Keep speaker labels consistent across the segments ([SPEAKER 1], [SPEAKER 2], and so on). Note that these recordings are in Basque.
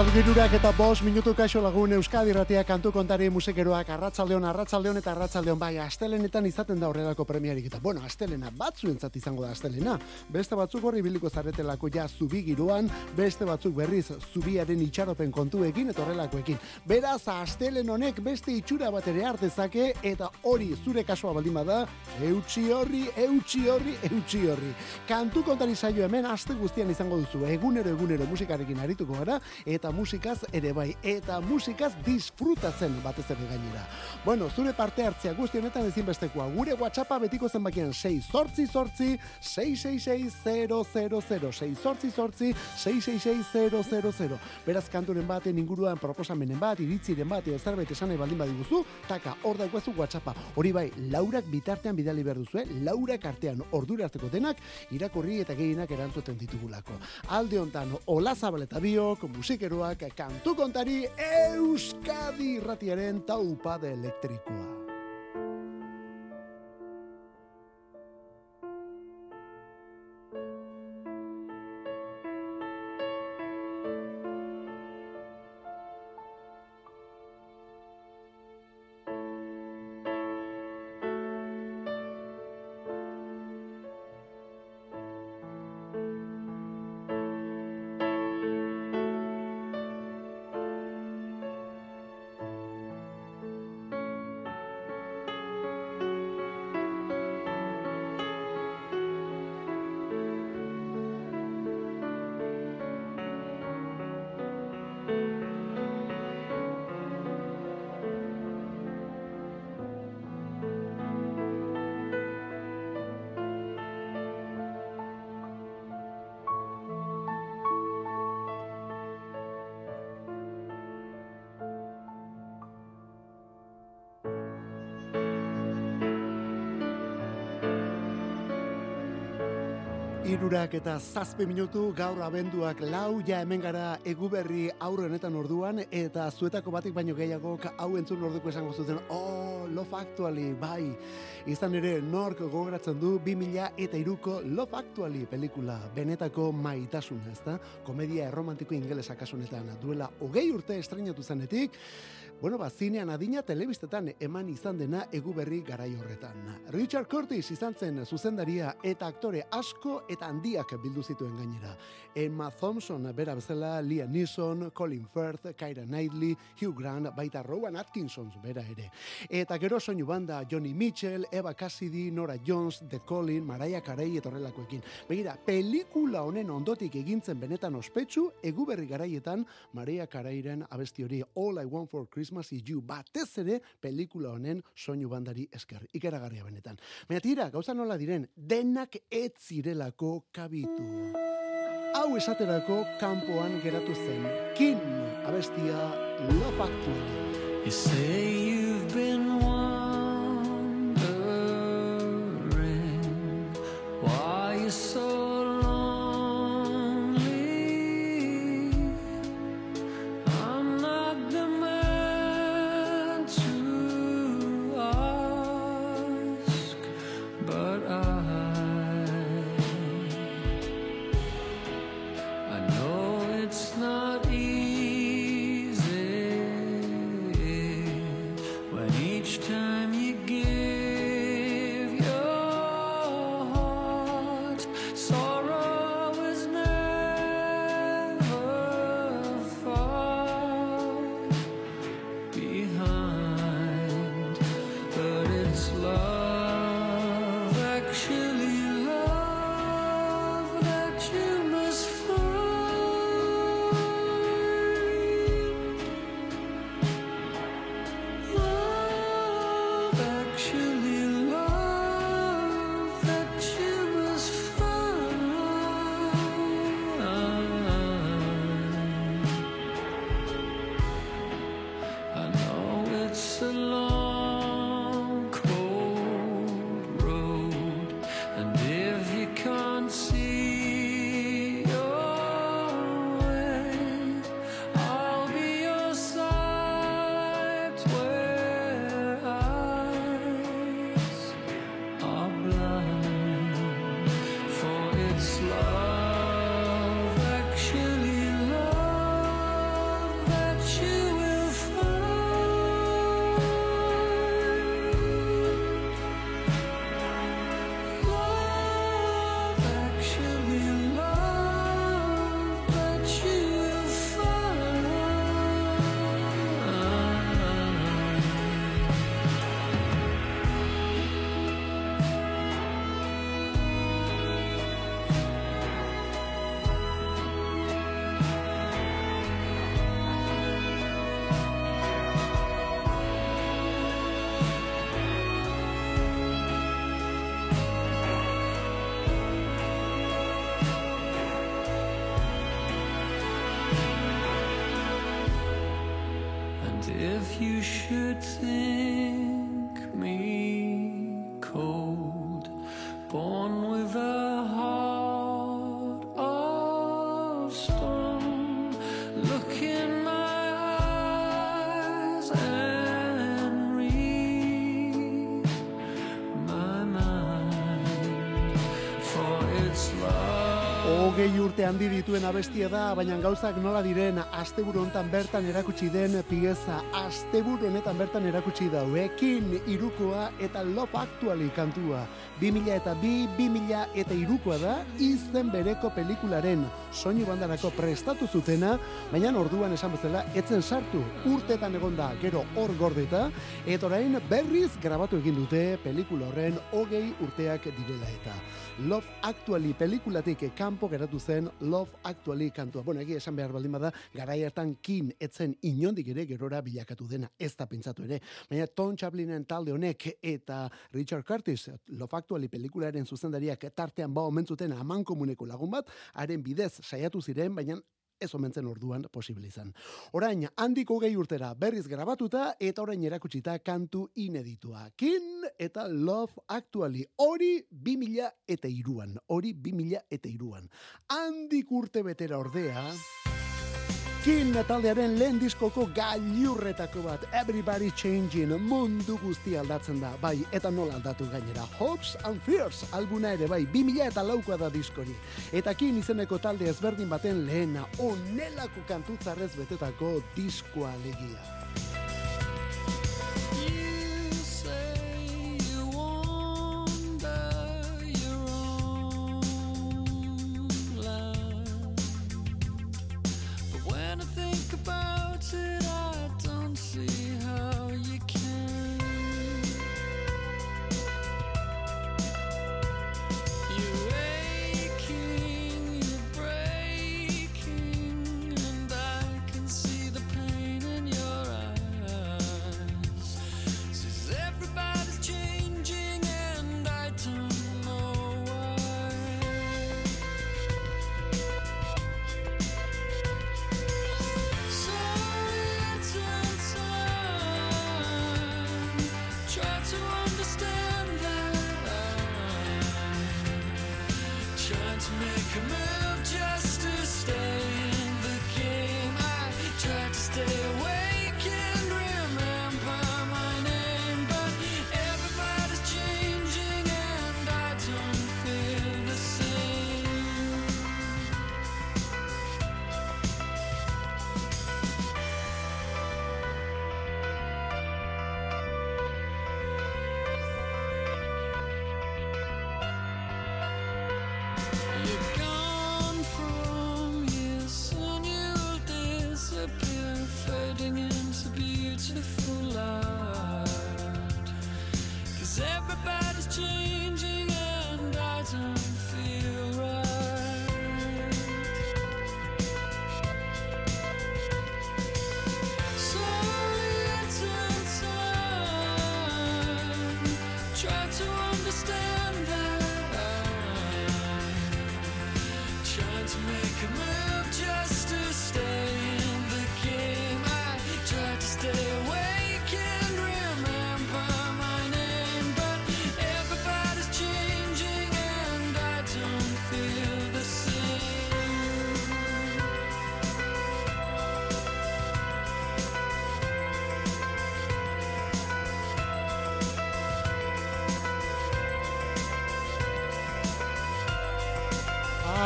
[SPEAKER 1] Arratzaldirurak eta bos minutu kaixo lagun Euskadi ratia kantu kontari musikeroak arratzaldeon, arratzaldeon eta arratzaldeon bai astelenetan izaten da horrelako premiarik eta bueno, astelena batzuentzat izango da astelena. Beste batzuk horri biliko zaretelako ja zubi giroan, beste batzuk berriz zubiaren itxaropen kontuekin eta horrelakoekin. Beraz, astelen honek beste itxura bat ere hartezake eta hori zure kasua baldin bada, eutxi horri, eutxi horri, eutxi horri. Kantu kontari saio hemen aste guztian izango duzu, egunero egunero musikarekin arituko gara, eta musikaz ere bai, eta musikaz disfrutatzen batez ere gainera. Bueno, zure parte hartzea guzti honetan ezinbestekoa, gure WhatsAppa betiko zenbakien 6 sortzi sortzi, 666 6 sortzi sortzi, 666 Beraz kanturen baten inguruan proposamenen bat, iritziren bat, edo zerbait esan nahi baldin badiguzu, taka, hor daukazu WhatsAppa. Hori bai, laurak bitartean bidali behar duzu, eh? laurak artean ordura harteko denak, irakurri eta gehienak erantzuten ditugulako. Alde hontan, Ola Zabaleta biok, musikeroak kantu kontari Euskadi ratiaren taupade elektrikoa. Irurak eta zazpe minutu gaur abenduak lau ja hemen gara eguberri aurrenetan orduan eta zuetako batik baino gehiago hau entzun orduko esango zuten oh, love actually, bai. Izan ere nork gogoratzen du 2000 eta iruko love actually pelikula benetako maitasun ez da komedia erromantiko ingelesa kasunetan duela hogei urte estrenatu zanetik Bueno, ba, zinean adina telebistetan eman izan dena egu berri garai horretan. Richard Curtis izan zen zuzendaria eta aktore asko eta handiak bildu zituen gainera. Emma Thompson, bera bezala, Liam Neeson, Colin Firth, Kyra Knightley, Hugh Grant, baita Rowan Atkinson, bera ere. Eta gero soinu banda Johnny Mitchell, Eva Cassidy, Nora Jones, The Colin, Mariah Carey eta horrelakoekin. Begira, pelikula honen ondotik egintzen benetan ospetsu, egu berri garaietan Mariah Careyren abesti hori All I Want for Christmas Christmas is You batez ere pelikula honen soinu bandari esker. Ikeragarria benetan. Baina tira, gauza nola diren, denak ez zirelako kabitu. Hau esaterako kanpoan geratu zen. Kin abestia lopaktu. You say you've been
[SPEAKER 2] pretend
[SPEAKER 1] Hogei urte handi dituen abestia da, baina gauzak nola diren asteburu honetan bertan erakutsi den pieza asteburu honetan bertan erakutsi dauekin irukoa eta Love Actually kantua. 2000 eta bi, 2000 eta irukoa da izen bereko pelikularen soinu bandarako prestatu zutena, baina orduan esan bezala etzen sartu urtetan egonda gero hor gordeta, eta orain berriz grabatu egin dute pelikula horren hogei urteak direla eta. Love Actually pelikulatik kanpo geratu zen Love Actually kantua. Bueno, egia esan behar baldin bada, garai hartan kin etzen inondik ere gerora bilakatu dena, ez da pentsatu ere. Baina Tom Chaplinen talde honek eta Richard Curtis, Love Actually pelikularen zuzendariak tartean ba omentzuten aman komuneko lagun bat, haren bidez saiatu ziren, baina ez omentzen orduan posible izan. Orain, handiko gehi urtera berriz grabatuta eta orain erakutsita kantu ineditua. Kin eta Love Actually. Hori 2000 eta iruan. Hori 2000 eta iruan. Handik urte betera ordea... Kin taldearen lehen diskoko gailurretako bat Everybody Changing mundu guzti aldatzen da bai eta nola aldatu gainera Hopes and Fears albuna ere bai 2000 eta laukoa da diskori. Eta kin izeneko talde ezberdin baten lehena onelako kantutzarrez betetako diskoa legia
[SPEAKER 2] 是。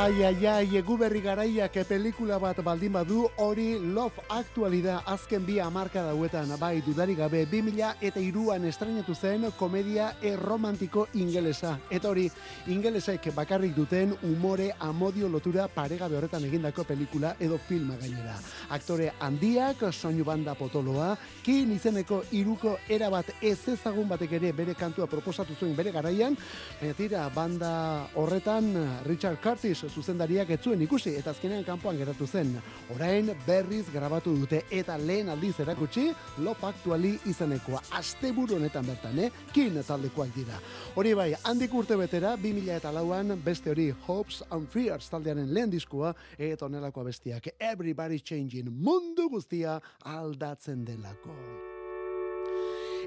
[SPEAKER 1] Ai, ai, ai, egu berri garaiak pelikula bat baldin badu, hori Love Actually da azken bi amarka dauetan, bai, dudari gabe, 2000 eta iruan estrenatu zen komedia erromantiko ingelesa. Eta hori, ingelesek bakarrik duten umore amodio lotura paregabe horretan egindako pelikula edo filma gainera. Aktore handiak, soinu banda potoloa, kin izeneko iruko erabat ez ezagun batek ere bere kantua proposatu zuen bere garaian, baina tira, banda horretan Richard Curtis zuzendariak ez zuen ikusi eta azkenean kanpoan geratu zen. Orain berriz grabatu dute eta lehen aldiz erakutsi Love Actually izenekoa. Asteburu honetan bertan, eh? Kin taldekoak dira. Hori bai, handik urte betera, 2000 eta lauan, beste hori Hopes and Fears taldearen lehen diskua, eta onelakoa bestiak Everybody Changing mundu guztia aldatzen delako.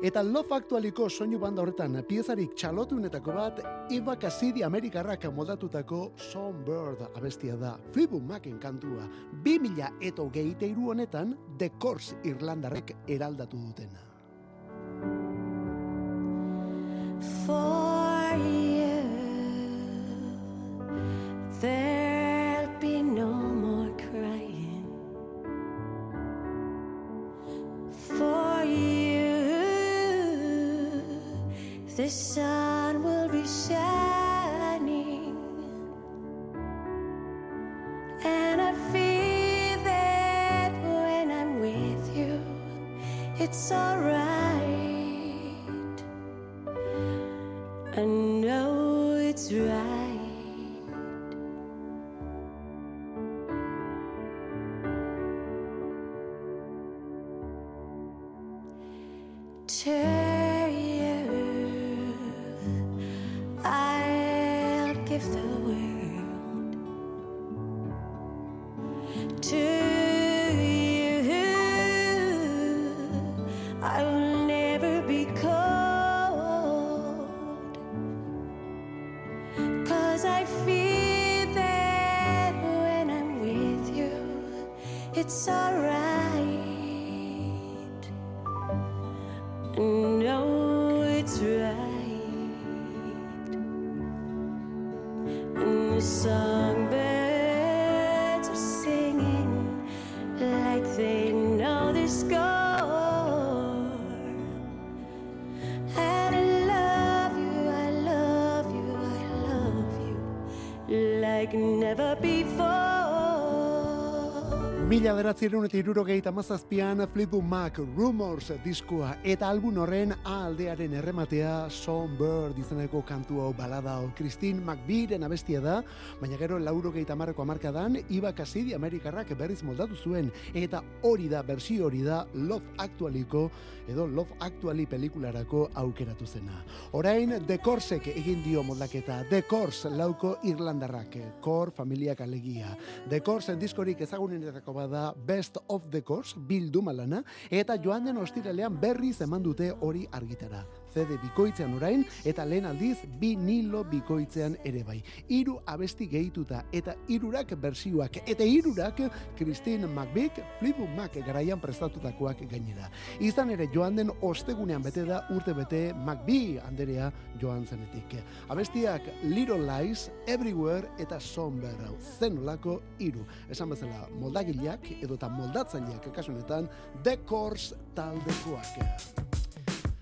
[SPEAKER 1] Eta Love Actualiko soinu banda horretan piezarik txalotunetako bat Iba Cassidy Amerikarrak moldatutako Songbird abestia da Fleetwood Macen kantua 2000 eta hogeita hiru honetan The Course Irlandarrek eraldatu dutena.
[SPEAKER 3] For you, there'll be no the sun will be shining. And I feel that when I'm with you, it's alright. I know it's right.
[SPEAKER 1] Mila beratzerun eta irurogeita mazazpian Fleetwood Mac Rumors diskoa eta album horren A aldearen errematea Songbird izeneko kantu hau balada hau Christine McVieren abestia da, baina gero laurogeita marreko amarkadan Iba Cassidy Amerikarrak berriz moldatu zuen eta hori da, bersio hori da Love Actualiko edo Love Actually pelikularako aukeratu zena. Orain The Corsek egin dio moldaketa, The Course lauko Irlandarrak, Kor familiak alegia. The Course diskorik ezagunenetako bada Best of the Course bilduma lana eta joan den ostiralean berriz eman dute hori argitara. CD bikoitzean orain eta lehen aldiz vinilo bikoitzean ere bai. Hiru abesti gehituta eta hirurak bersioak eta hirurak Christine McVick Fleetwood Mac garaian prestatutakoak gainera. Izan ere joan den ostegunean bete da urte bete McVie anderea joan zenetik. Abestiak Little Lies, Everywhere eta Somber zenolako hiru. Esan bezala moldagileak edota moldatzaileak kasu honetan The Course taldekoak.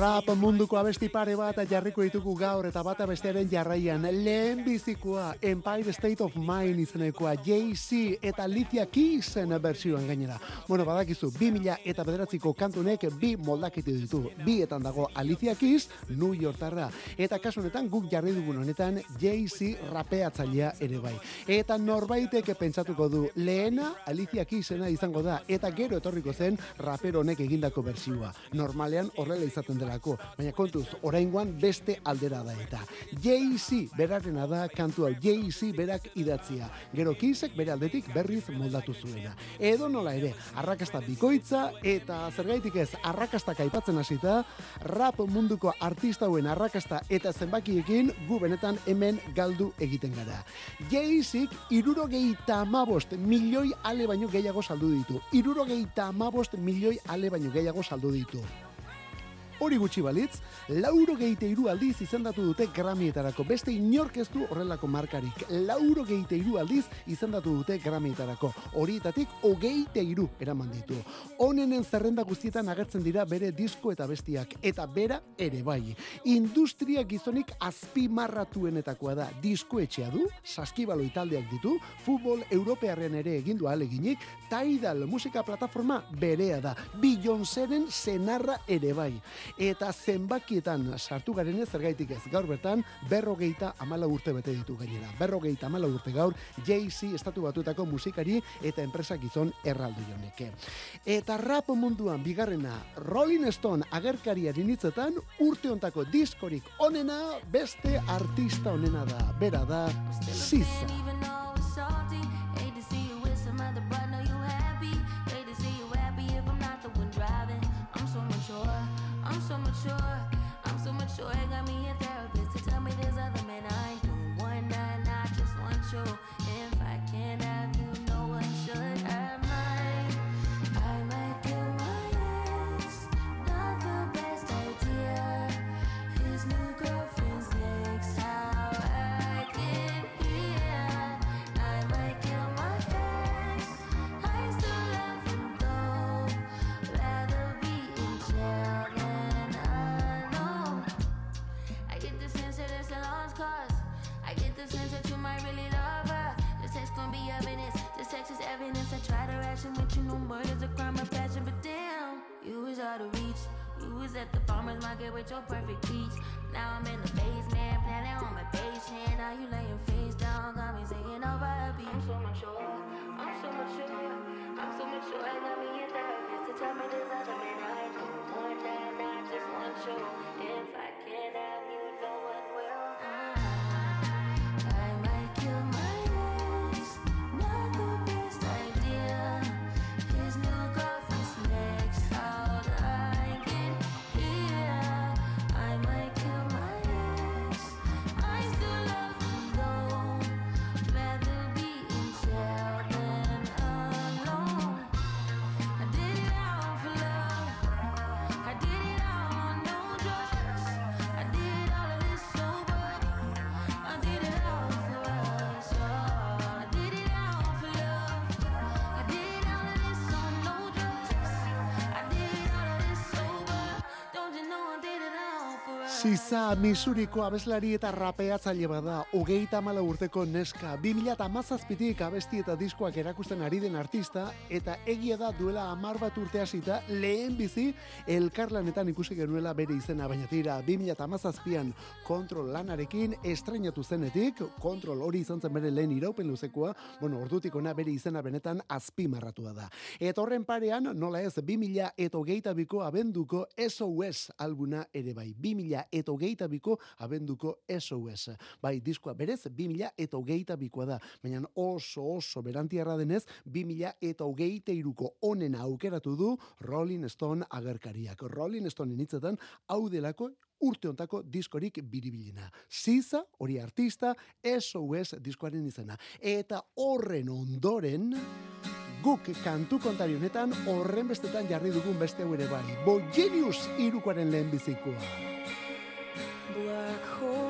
[SPEAKER 1] Rap munduko abesti pare bat jarriko ditugu gaur eta bata bestearen jarraian lehen bizikoa Empire State of Mind izenekoa Jay-Z eta Alicia Keysen bertsioan gainera. Bueno, badakizu, 2000 eta bederatziko kantunek bi moldakitu ditu. Bietan dago Alicia Keys, New Yorkarra. Eta kasu honetan guk jarri dugun honetan Jay-Z rapeatzailea ere bai. Eta norbaitek pentsatuko du lehena Alicia Keysena izango da eta gero etorriko zen rapero honek egindako bersioa. Normalean horrela izaten delako, baina kontuz, oraingoan beste aldera da eta. Jay-Z berarena da kantu hau Jay-Z berak idatzia. Gero Keysek bere aldetik berriz moldatu zuena. Edo nola ere, arrakasta bikoitza eta zergaitik ez arrakastak aipatzen hasita, rap munduko artista hauen arrakasta eta zenbakiekin gu benetan hemen galdu egiten gara. Jay-Zik irurogeita amabost milioi ale baino gehiago saldu ditu. Irurogeita amabost milioi ale baino gehiago saldu ditu. Hori gutxi balitz, lauro geite iru aldiz izendatu dute Grammyetarako. Beste inork ez du horrelako markarik. Lauro geite iru aldiz izendatu dute Grammyetarako. Horietatik hogeite iru eraman ditu. Honenen zerrenda guztietan agertzen dira bere disko eta bestiak. Eta bera ere bai. Industria gizonik azpimarratuenetakoa da. Diskoetxea du, saskibaloi taldeak ditu, futbol europearren ere egin du aleginik, Tidal musika plataforma berea da. Beyoncéren senarra ere bai. Eta zenbakietan sartu garen ez zergaitik ez gaur bertan berrogeita amala urte bete ditu gainera. Berrogeita amala urte gaur Jay-Z estatu batuetako musikari eta enpresa gizon erraldu joneke. Eta rap munduan bigarrena Rolling Stone agerkariaren hitzetan urte hontako diskorik onena beste artista onena da. Bera da Sisa.
[SPEAKER 4] With your perfect peach. Now I'm in the basement, planning on my patient. Now you laying face down, got me singing over a beat. I'm so mature, I'm so mature, I'm so mature. I got me a therapist to tell me there's other men I do. One night, I just want you. If I can't have
[SPEAKER 1] Ziza Misuriko abeslari eta rapeatzaile bada, hogeita mala urteko neska, 2000 eta mazazpitik abesti eta diskoak erakusten ari den artista, eta egia da duela amar bat urte hasita lehen bizi elkarlanetan ikusi genuela bere izena, baina tira, 2000 eta mazazpian kontrol lanarekin estrenatu zenetik, kontrol hori izan zen bere lehen iraupen luzekoa, bueno, ordutik ona bere izena benetan azpimarratua da. Eta horren parean, nola ez, 2000 eta hogeita biko abenduko SOS albuna ere bai. 2000 eta hogeita biko abenduko SOS. Bai, diskoa berez, 2000 eta hogeita bikoa da. Baina oso oso berantiarra denez, 2000 eta hogeita iruko onena aukeratu du Rolling Stone agerkariak. Rolling Stone initzetan, hau delako urte ontako diskorik biribilena. Ziza, hori artista, SOS diskoaren izena. Eta horren ondoren, guk kantu kontari honetan horren bestetan jarri dugun beste ere bai. Bogenius irukoaren lehen bizikoa.
[SPEAKER 2] Black hole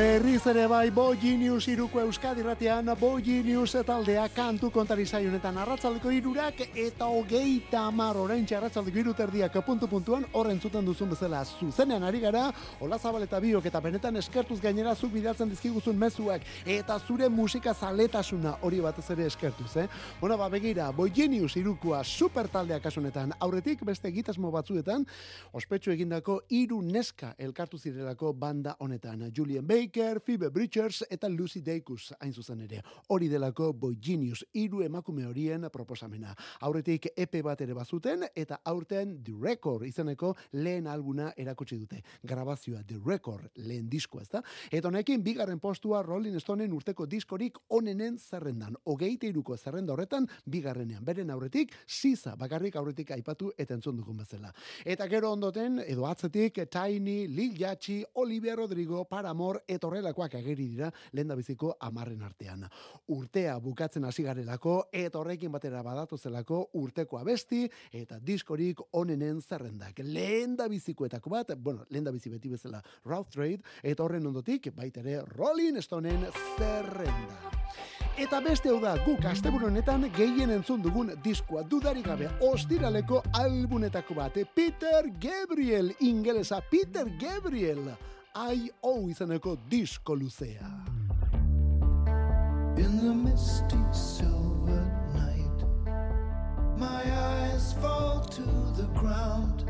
[SPEAKER 1] Berriz ere bai, Bogi News iruko Euskadi ratian, Bogi News taldea kantu kontari honetan arratzaldeko irurak eta hogeita amar oraintxe arratzaldeko iruterdiak puntu puntuan horren zuten duzun bezala zuzenean ari gara, Ola Zabal eta biok eta benetan eskertuz gainera zuk bidaltzen dizkiguzun mezuak eta zure musika zaletasuna hori batez ere eskertuz, eh? Bueno, ba, begira, Bogi News irukoa super taldea kasunetan, aurretik beste egitasmo batzuetan, ospetsu egindako hiru neska elkartu zirelako banda honetan. Julien Bay, Baker, Phoebe Bridgers eta Lucy Dacus hain zuzen ere. Hori delako Boy Genius, hiru emakume horien proposamena. Aurretik EP bat ere bazuten eta aurten The Record izeneko lehen albuna erakutsi dute. Grabazioa The Record lehen diskoa, ezta? Eta honekin bigarren postua Rolling Stoneen urteko diskorik onenen zerrendan. Hogeite iruko zerrenda horretan bigarrenean. Beren aurretik, sisa bakarrik aurretik aipatu eta entzun dugun bezala. Eta gero ondoten, edo atzetik, Tiny, Lil Yachty, Olivia Rodrigo, Paramore, eta horrelakoak ageri dira lehen biziko amarren artean. Urtea bukatzen hasi garelako, eta horrekin batera badatu zelako urteko abesti, eta diskorik onenen zerrendak. Lehen da bizikoetako bat, bueno, lehen da bizi beti bezala Rough Trade, eta horren ondotik, baita ere Rolling Stoneen zerrenda. Eta beste hau da, guk asteburu honetan gehien entzun dugun diskoa dudarik gabe ostiraleko albunetako bat. Peter Gabriel, ingelesa Peter Gabriel. I.O. izaneko disko luzea.
[SPEAKER 5] In the misty silver night, my eyes fall to the ground.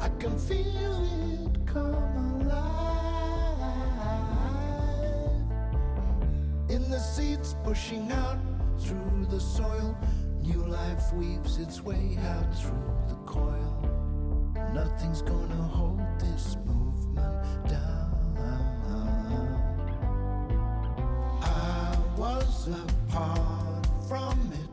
[SPEAKER 5] I can feel it come alive. In the seeds pushing out through the soil, new life weaves its way out through the coil. Nothing's gonna hold this was apart from it,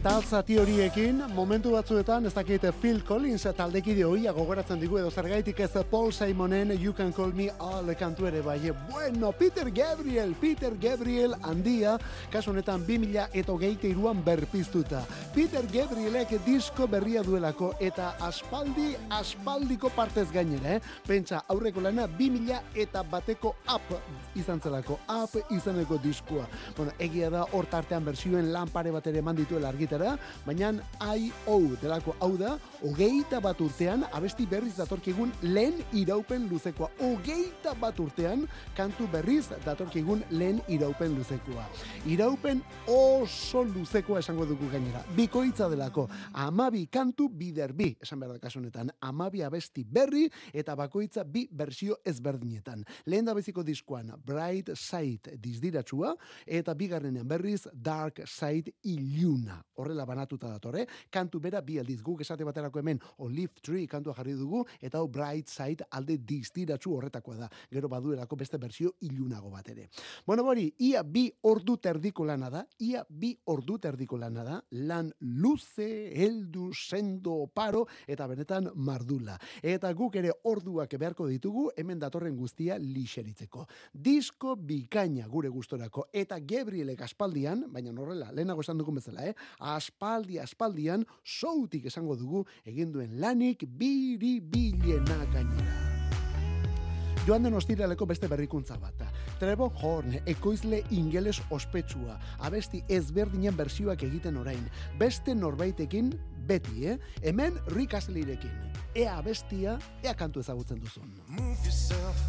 [SPEAKER 1] Metal zati horiekin, momentu batzuetan, ez dakit Phil Collins taldekide hoia gogoratzen digu edo zergaitik ez Paul Simonen You Can Call Me All kantu ere bai. Bueno, Peter Gabriel, Peter Gabriel handia, kasu honetan 2000 eta hogeita iruan berpiztuta. Peter Gabrielek disko berria duelako eta aspaldi, aspaldiko partez gainera, eh? Pentsa, aurreko lana 2000 eta bateko up izan zelako, up izaneko diskua. Bueno, egia da hor tartean bersioen lan pare bat ere eman dituela argitara, baina I.O. delako hau da, hogeita bat urtean, abesti berriz datorkigun lehen iraupen luzekoa. Hogeita bat urtean, kantu berriz datorkigun lehen iraupen luzekoa. Iraupen oso luzekoa esango dugu gainera. Bikoitza delako, amabi kantu bider bi, esan behar da kasu honetan, amabi abesti berri eta bakoitza bi bersio ezberdinetan. Lehen da beziko diskoan Bright Side dizdiratsua eta bigarrenean berriz Dark Side iluna. Horrela banatuta datore, kantu bera bi aldiz guk esate baterako hemen Olive Tree kantua jarri dugu eta hau Bright Side alde distiratsu horretakoa da. Gero baduelako beste bersio ilunago bat ere. Bueno, bori, ia bi ordu terdiko lana da, ia bi ordu terdiko lana da, lan luze, heldu, sendo, paro, eta benetan mardula. Eta guk ere orduak beharko ditugu, hemen datorren guztia lixeritzeko. Disko bikaina gure gustorako, eta Gabrielek aspaldian, baina horrela, lehenago esan dugun bezala, eh? Aspaldi, aspaldian, soutik esango dugu, egin duen lanik biribilena gainera. Joan den ostiraleko beste berrikuntza bat. Trevor Horn, ekoizle ingeles ospetsua, abesti ezberdinen bersioak egiten orain. Beste norbaitekin, beti, eh? Hemen Rick Astleyrekin. Ea abestia, ea kantu ezagutzen duzun.
[SPEAKER 6] Move yourself.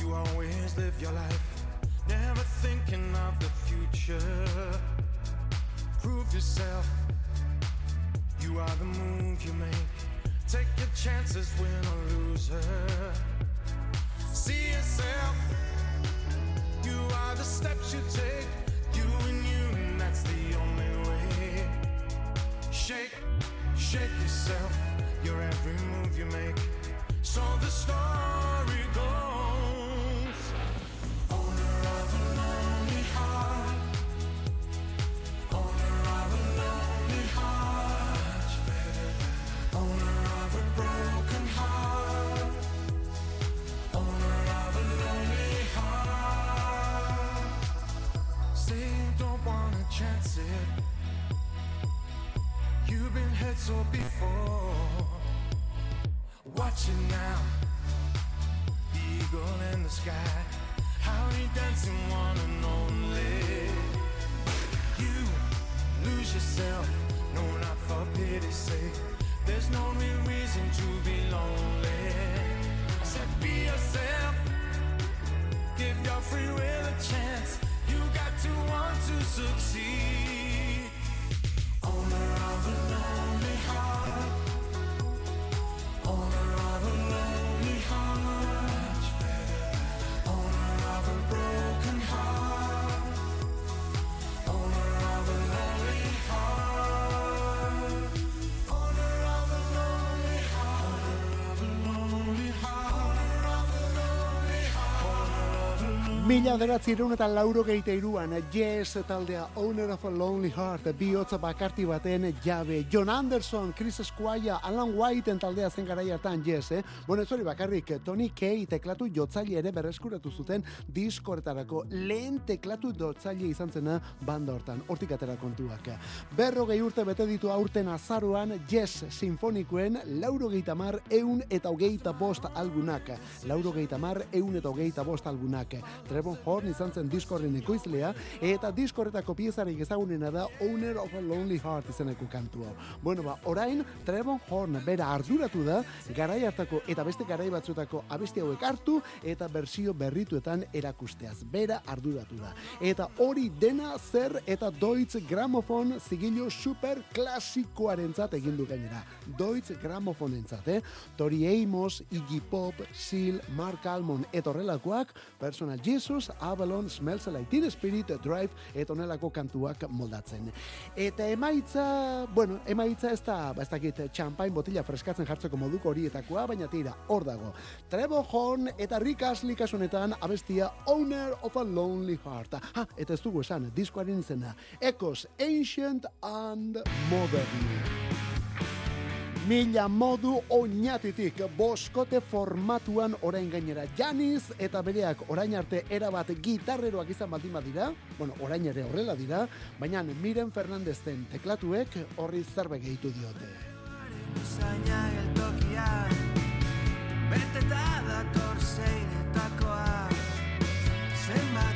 [SPEAKER 6] You always live your life, never thinking of the future. Prove yourself. You are the move you make. Take your chances, win or loser. See yourself. You are the steps you take. You and you, and that's the only way. Shake, shake yourself. Your every move you make. So the story goes. Hurt so before. Watch it now. Eagle in the sky. How he dancing one and only. You lose yourself. No, not for pity's sake. There's no real reason to be lonely. I said, be yourself. Give your free will a chance. You got to want to succeed. Owner of a heart.
[SPEAKER 1] Mila bederatzireun eta lauro geite iruan, Yes taldea Owner of a Lonely Heart, bihotza bakarti baten jabe. John Anderson, Chris Squire, Alan Whiteen taldea zen garai hartan, Yes, eh? Bueno, ez hori bakarrik, Tony Kay teklatu jotzaile ere berreskuratu zuten diskoretarako lehen teklatu jotzaile izan zena banda hortan, hortik atera kontuak. Berrogei urte bete ditu aurten azaruan, Yes sinfonikoen lauro mar eun eta hogeita bost algunak. Lauro mar eun eta hogeita bost algunak. Horn izan zen diskorren ekoizlea, eta diskorretako piezarik ezagunena da Owner of a Lonely Heart izeneko kantua. Bueno, ba, orain, Trevon Horn bera arduratu da, garai hartako eta beste garai batzuetako abesti hauek hartu, eta bersio berrituetan erakusteaz. Bera arduratu da. Eta hori dena zer eta Deutsche Grammophon zigilo super klasikoarentzat egin du gainera. Deutsche Grammophonentzat, eh? Tori Amos, Iggy Pop, Seal, Mark Almond eta horrelakoak, Personal Jesus Jesus, Avalon, Smells Like Teen Spirit, Drive, eta onelako kantuak moldatzen. Eta emaitza, bueno, emaitza ez da, ba, ez dakit, champagne botila freskatzen jartzeko moduko horietakoa, baina tira, hor dago. Trevor Horn eta Rick Astley kasunetan abestia Owner of a Lonely Heart. Ha, eta ez dugu esan, diskoaren izena. Echoes, Ancient and Modern. Mila modu oinatitik boskote formatuan orain gainera Janis eta bereak orain arte erabat gitarreroak izan baldin badira, bueno, orain ere horrela dira, baina Miren Fernandezen teklatuek horri zerbe gehitu diote.
[SPEAKER 6] Zaina geltokia dator zeinetakoa Zenbat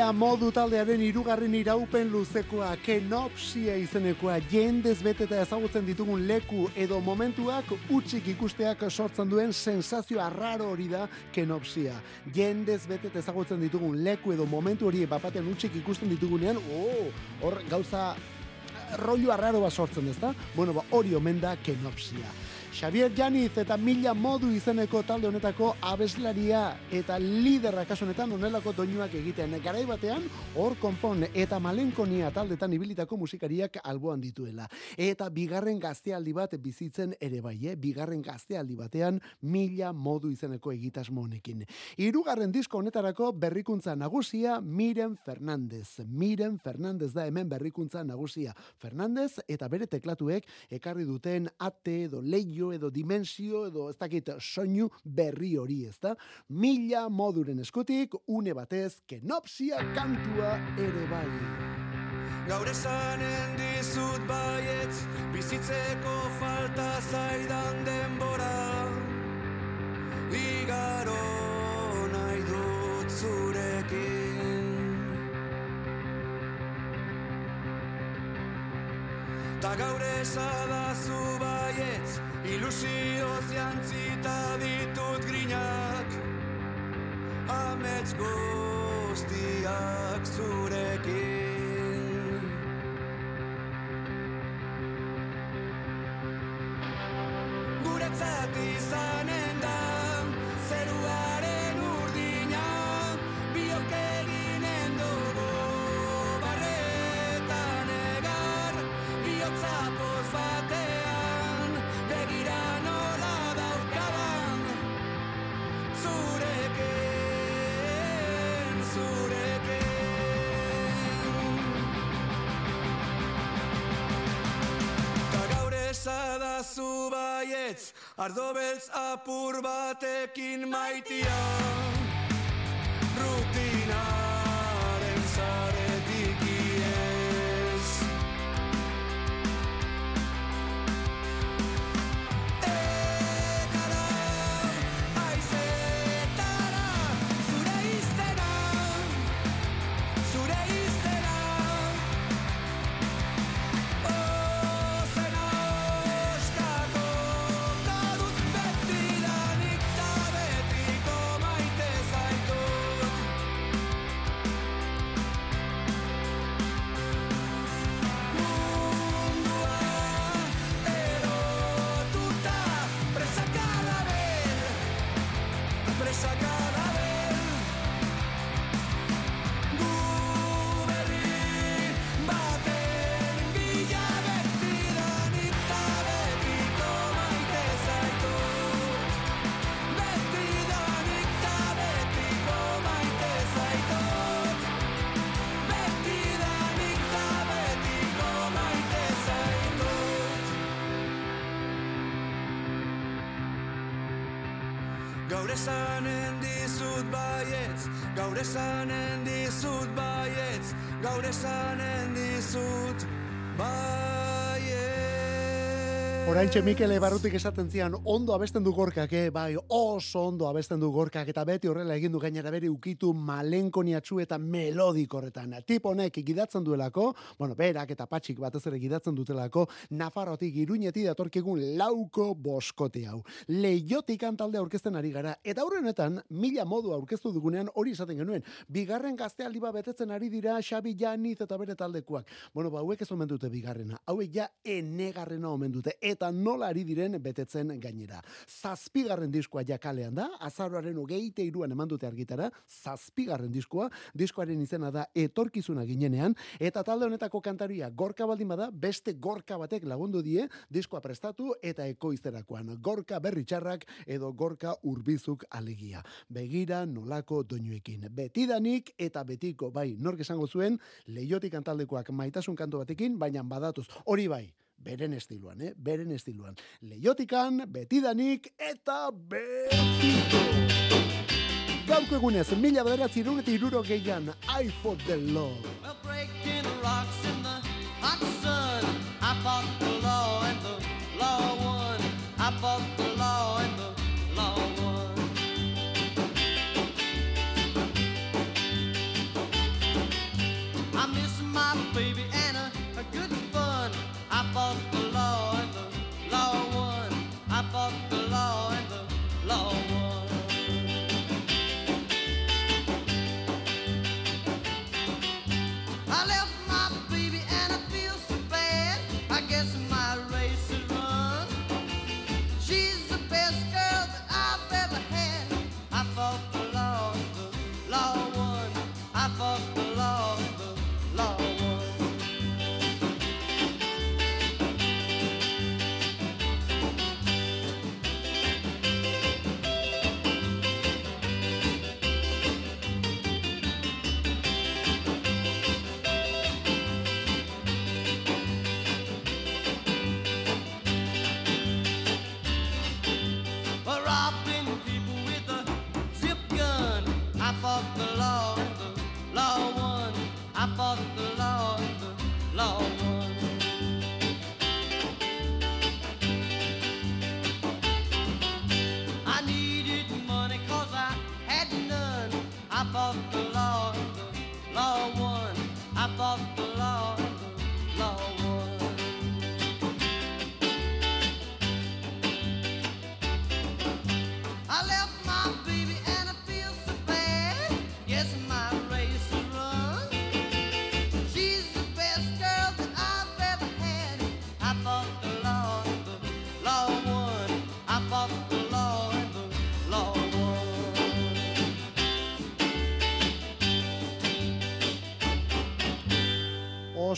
[SPEAKER 6] Mila
[SPEAKER 1] modu taldearen irugarren iraupen luzekoa, kenopsia izenekoa, jendez beteta ezagutzen ditugun leku edo momentuak utxik ikusteak sortzen duen sensazio arraro hori da kenopsia. Jendez beteta ezagutzen ditugun leku edo momentu hori bapaten utxik ikusten ditugunean, oh, hor gauza rollo arraro bat sortzen ezta? Bueno, ba, hori omen da kenopsia. Xavier Janiz eta mila modu izeneko talde honetako abeslaria eta liderra kasu honetan onelako doinuak egiten. Garai batean, hor konpon eta malenkonia taldetan ibilitako musikariak alboan dituela. Eta bigarren gaztealdi bat bizitzen ere bai, eh? bigarren gaztealdi batean mila modu izeneko egitasmo honekin. Hirugarren disko honetarako berrikuntza nagusia Miren Fernandez. Miren Fernandez da hemen berrikuntza nagusia. Fernandez eta bere teklatuek ekarri duten ate edo leio edo dimensio edo ez dakit soinu berri hori, ezta? Mila moduren eskutik une batez kenopsia kantua ere bai.
[SPEAKER 6] Gaur esanen dizut baietz Bizitzeko falta zaidan denbora Igaro nahi dut zurekin Ta gaur esadazu baietz Ilusioz jantzita ditut grinak. Amets guztiak zurekin. Guretzat izanen da Zeruaren
[SPEAKER 7] beltz apur batekin maitia
[SPEAKER 1] Oraintxe Mikel Barrutik esaten zian ondo abesten du gorkak, eh? bai, oso ondo abesten du gorkak, eta beti horrela egin du gainera bere ukitu malenkoniatxu eta melodik horretan. Tip honek gidatzen duelako, bueno, berak eta patxik batez ere gidatzen dutelako, Nafarrotik iruñeti datorkigun lauko boskote hau. Leiotik talde aurkezten ari gara, eta aurrenetan, mila modu aurkeztu dugunean hori esaten genuen. Bigarren gaztealdi bat betetzen ari dira Xabi Janiz eta bere taldekoak. Bueno, ba, hauek ez omen dute bigarrena. Hauek ja enegarrena omen dute. Eta nola ari diren betetzen gainera. Zazpigarren diskoa jakalean da, azaroaren hogeite iruan eman dute argitara, zazpigarren diskoa, diskoaren izena da etorkizuna ginenean, eta talde honetako kantaria gorka baldin bada, beste gorka batek lagundu die, diskoa prestatu eta ekoizterakoan. Gorka berritxarrak edo gorka urbizuk alegia. Begira nolako doinuekin. Betidanik eta betiko, bai, nork esango zuen, leiotik kantaldekoak maitasun kantu batekin, baina badatuz. Hori bai, beren estiluan, eh? Beren estiluan. Leiotikan, betidanik eta betiko. Gaurko egunez, mila bederatzi eta iruro gehian, I for the love.
[SPEAKER 8] Well, breaking rocks in the hot sun. I fought the law and the law won. I fought the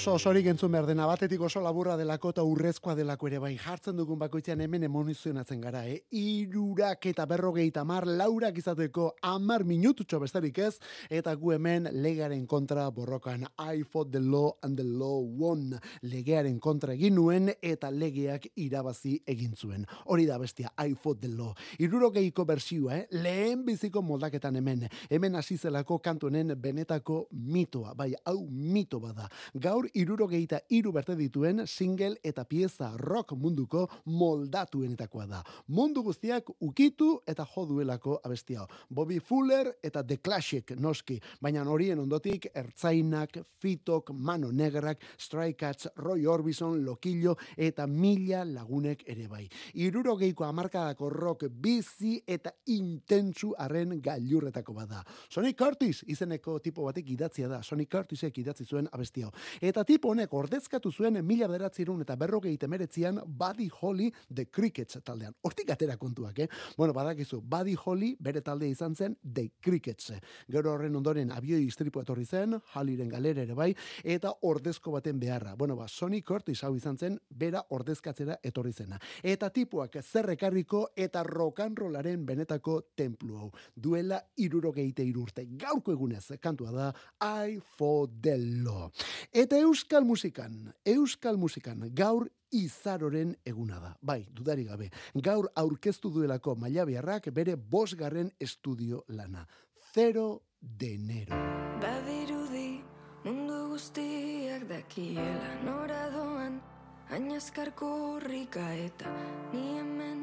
[SPEAKER 1] oso osorik entzun behar dena, batetik oso laburra delako eta urrezkoa delako ere bai jartzen dugun bakoitzean hemen emonizionatzen gara, eh? Irurak eta berrogeita mar, laurak izateko amar minututxo besterik ez, eta gu hemen legearen kontra borrokan I fought the law and the law won. Legearen kontra egin nuen eta legeak irabazi egin zuen. Hori da bestia, I fought the law. Irurogeiko bersioa, eh? lehen biziko moldaketan hemen. Hemen hasi zelako kantuenen benetako mitoa, bai, hau mito bada. Gaur irurogeita iru berte dituen single eta pieza rock munduko moldatuenetakoa da. Mundu guztiak ukitu eta joduelako abestia. Bobby Fuller eta The Classic noski, baina horien ondotik ertzainak, fitok, mano negrak, Stray Cats, Roy Orbison, Lokillo eta mila lagunek ere bai. Irurogeiko amarkadako rock bizi eta intentsu arren gailurretako bada. Sonny Curtis izeneko tipo batek idatzia da. Sonny Curtisek idatzi zuen abestia. Eta tipo honek ordezkatu zuen mila bederatzerun eta berrogeita meretzian Buddy Holly The Crickets taldean. Hortik atera kontuak, eh? Bueno, badakizu, Buddy Holly bere talde izan zen The Crickets. Gero horren ondoren abioi istripu etorri zen, Halliren galera ere bai, eta ordezko baten beharra. Bueno, ba, Sonny Curtis hau izan zen, bera ordezkatzera etorri zena. Eta tipuak zerrekarriko eta rock and rollaren benetako templu hau. Duela irurogeite irurte. Gaurko egunez, kantua da I for the law. Eta euskal musikan, euskal musikan, gaur izaroren eguna da. Bai, dudari gabe. Gaur aurkeztu duelako mailabiarrak bere bosgarren estudio lana. Zero de enero.
[SPEAKER 2] Badirudi mundu guztiak dakiela nora doan Hainazkar korrika eta ni hemen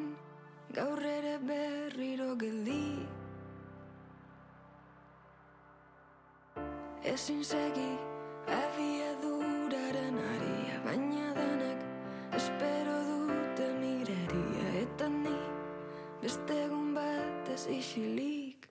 [SPEAKER 2] gaur ere berriro geldi Ezin segi abiaduraren aria baina denek espero dute mireria eta ni beste egun batez isilik.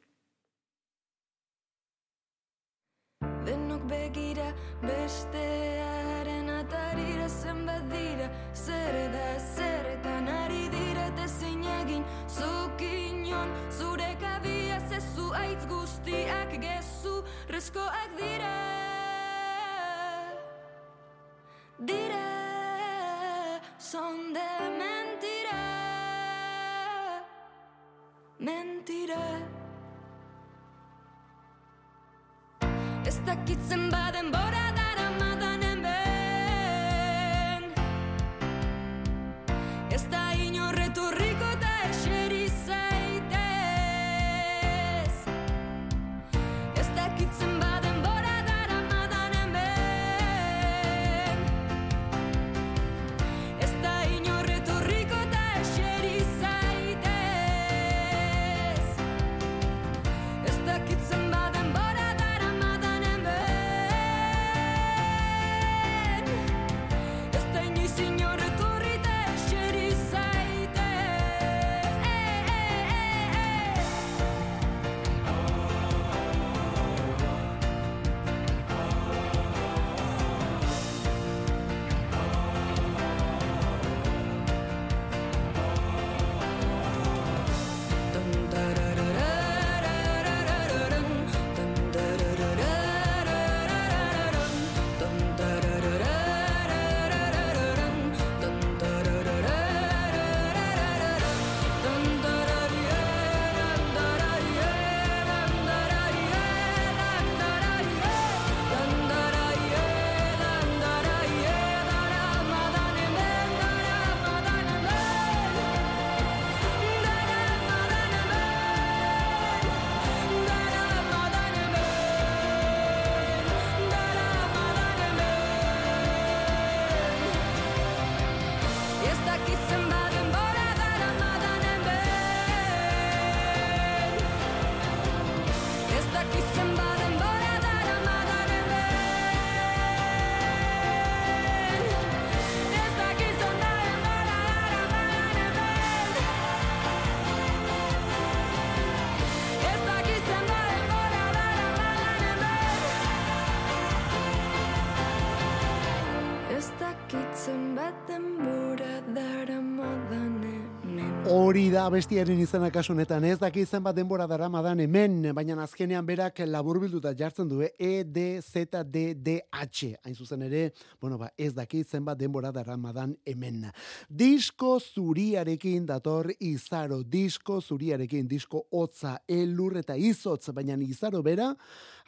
[SPEAKER 2] Denok begira bestearen atarira zenbat dira Zer da zerretan ari dira eta ezin egin Zuk inon zure kabia zezu aitz guztiak gezu Rezkoak dira Dira Son de mentira. Mentira. Ez dakitzen baden bora
[SPEAKER 1] Hori da bestiaren izena kasu honetan, ez daki zenbat denbora daramadan hemen, baina azkenean berak laburbilduta jartzen du, E, D, Z, D, D, H. Hain zuzen ere, bueno, ba, ez daki zenbat denbora daramadan hemen. Disko zuriarekin dator izaro, disko zuriarekin, disko hotza, elur eta izotz, baina izaro bera,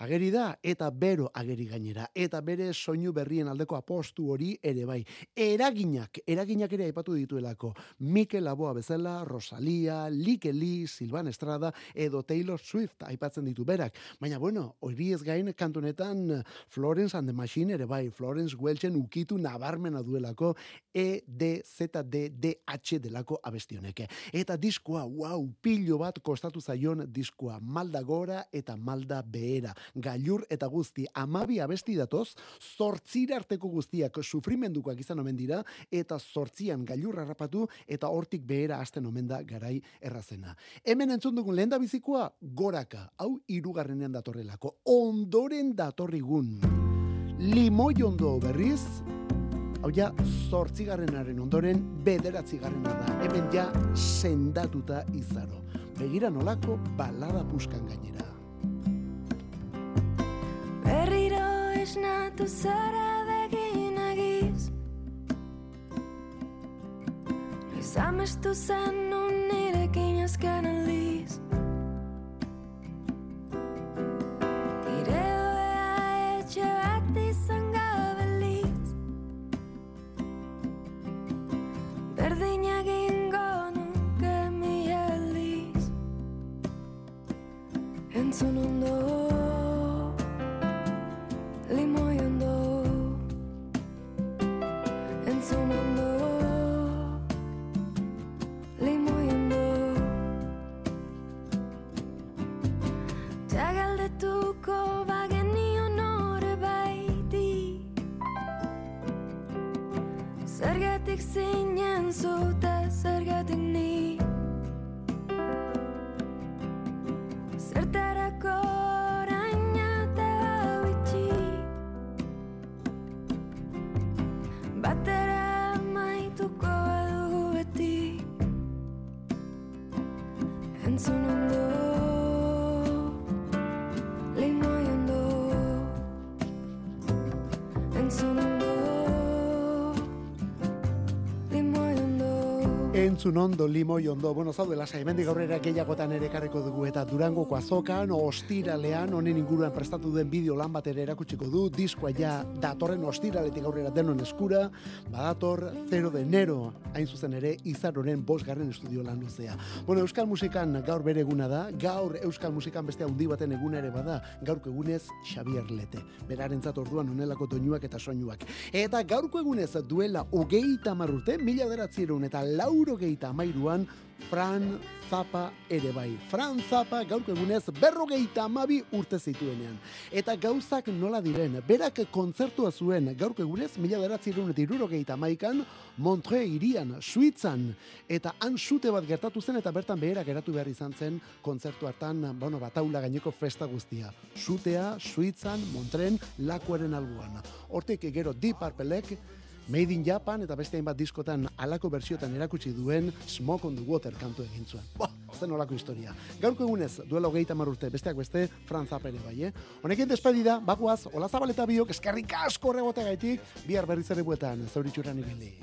[SPEAKER 1] ageri da, eta bero ageri gainera, eta bere soinu berrien aldeko apostu hori ere bai. Eraginak, eraginak ere aipatu dituelako, Mikel Laboa bezala, Rosalia, Like Lee, Silvan Estrada, edo Taylor Swift aipatzen ditu berak. Baina bueno, hori ez gain kantunetan Florence and the Machine ere bai, Florence Welchen ukitu nabarmena duelako E, D, Z, D, D, H delako abestioneke. Eta diskoa, wow, pilo bat kostatu zaion diskoa, malda gora eta malda behera. Gailur eta guzti, amabi abesti datoz, zortzira arteko guztiak sufrimendukoak izan omen dira, eta zortzian gailur harrapatu, eta hortik behera hasten omen da garai errazena. Hemen entzun dugun lehen da bizikoa, goraka, hau irugarrenean datorrelako, ondoren datorrigun. Limoiondo berriz, hau ja, zortzigarrenaren ondoren bederatzigarrena da. Hemen ja sendatuta izaro. Begira nolako balada puskan gainera.
[SPEAKER 2] Esnatu zara begin egiz Noiz amestu zen nun nirekin azken aldiz Nire oea etxe bat izan gabe litz Berdin egingo Entzun ondo Entzun Entzun ondo, limoi ondo,
[SPEAKER 1] bueno, zaude lasa, hemendik aurrera gehiagotan ere ekarriko dugu eta Durangoko azokan, ostiralean, honen inguruan prestatu den bideo lan bat ere erakutsiko du, diskoa ja datorren ostiraletik aurrera denon eskura, badator 0 de enero, hain zuzen ere, izaroren bosgarren estudio lan luzea. Bueno, Euskal Musikan gaur bere eguna da, gaur Euskal Musikan beste handi baten eguna ere bada, gaurko egunez Xavier Lete. Berarentzat orduan onelako doinuak eta soinuak. Eta gaurko egunez duela hogeita marrute, mila eta lauro geita amairuan, Fran Zapa ere bai. Fran Zapa gaurko egunez berrogeita amabi urte zituenean. Eta gauzak nola diren, berak kontzertua zuen gaurko egunez, mila bederatzireun eta irurogeita amaikan, Montre irian, Suitzan, eta han sute bat gertatu zen eta bertan beherak geratu behar izan zen kontzertu hartan, bueno, bataula gaineko festa guztia. Sutea, Suitzan, Montren, lakuaren albuan. Hortik gero Deep Purpleek, Made in Japan eta beste hainbat diskotan alako bersiotan erakutsi duen Smoke on the Water kantu egin zuen. Boh, zen olako historia. Gaurko egunez, duela hogeita mar urte, besteak beste, Fran Zapere bai, eh? Honekin despedida, bakuaz, Ola Zabaleta biok, eskerrik asko horregote gaitik, bihar berriz ere buetan, zauritxuran ibili.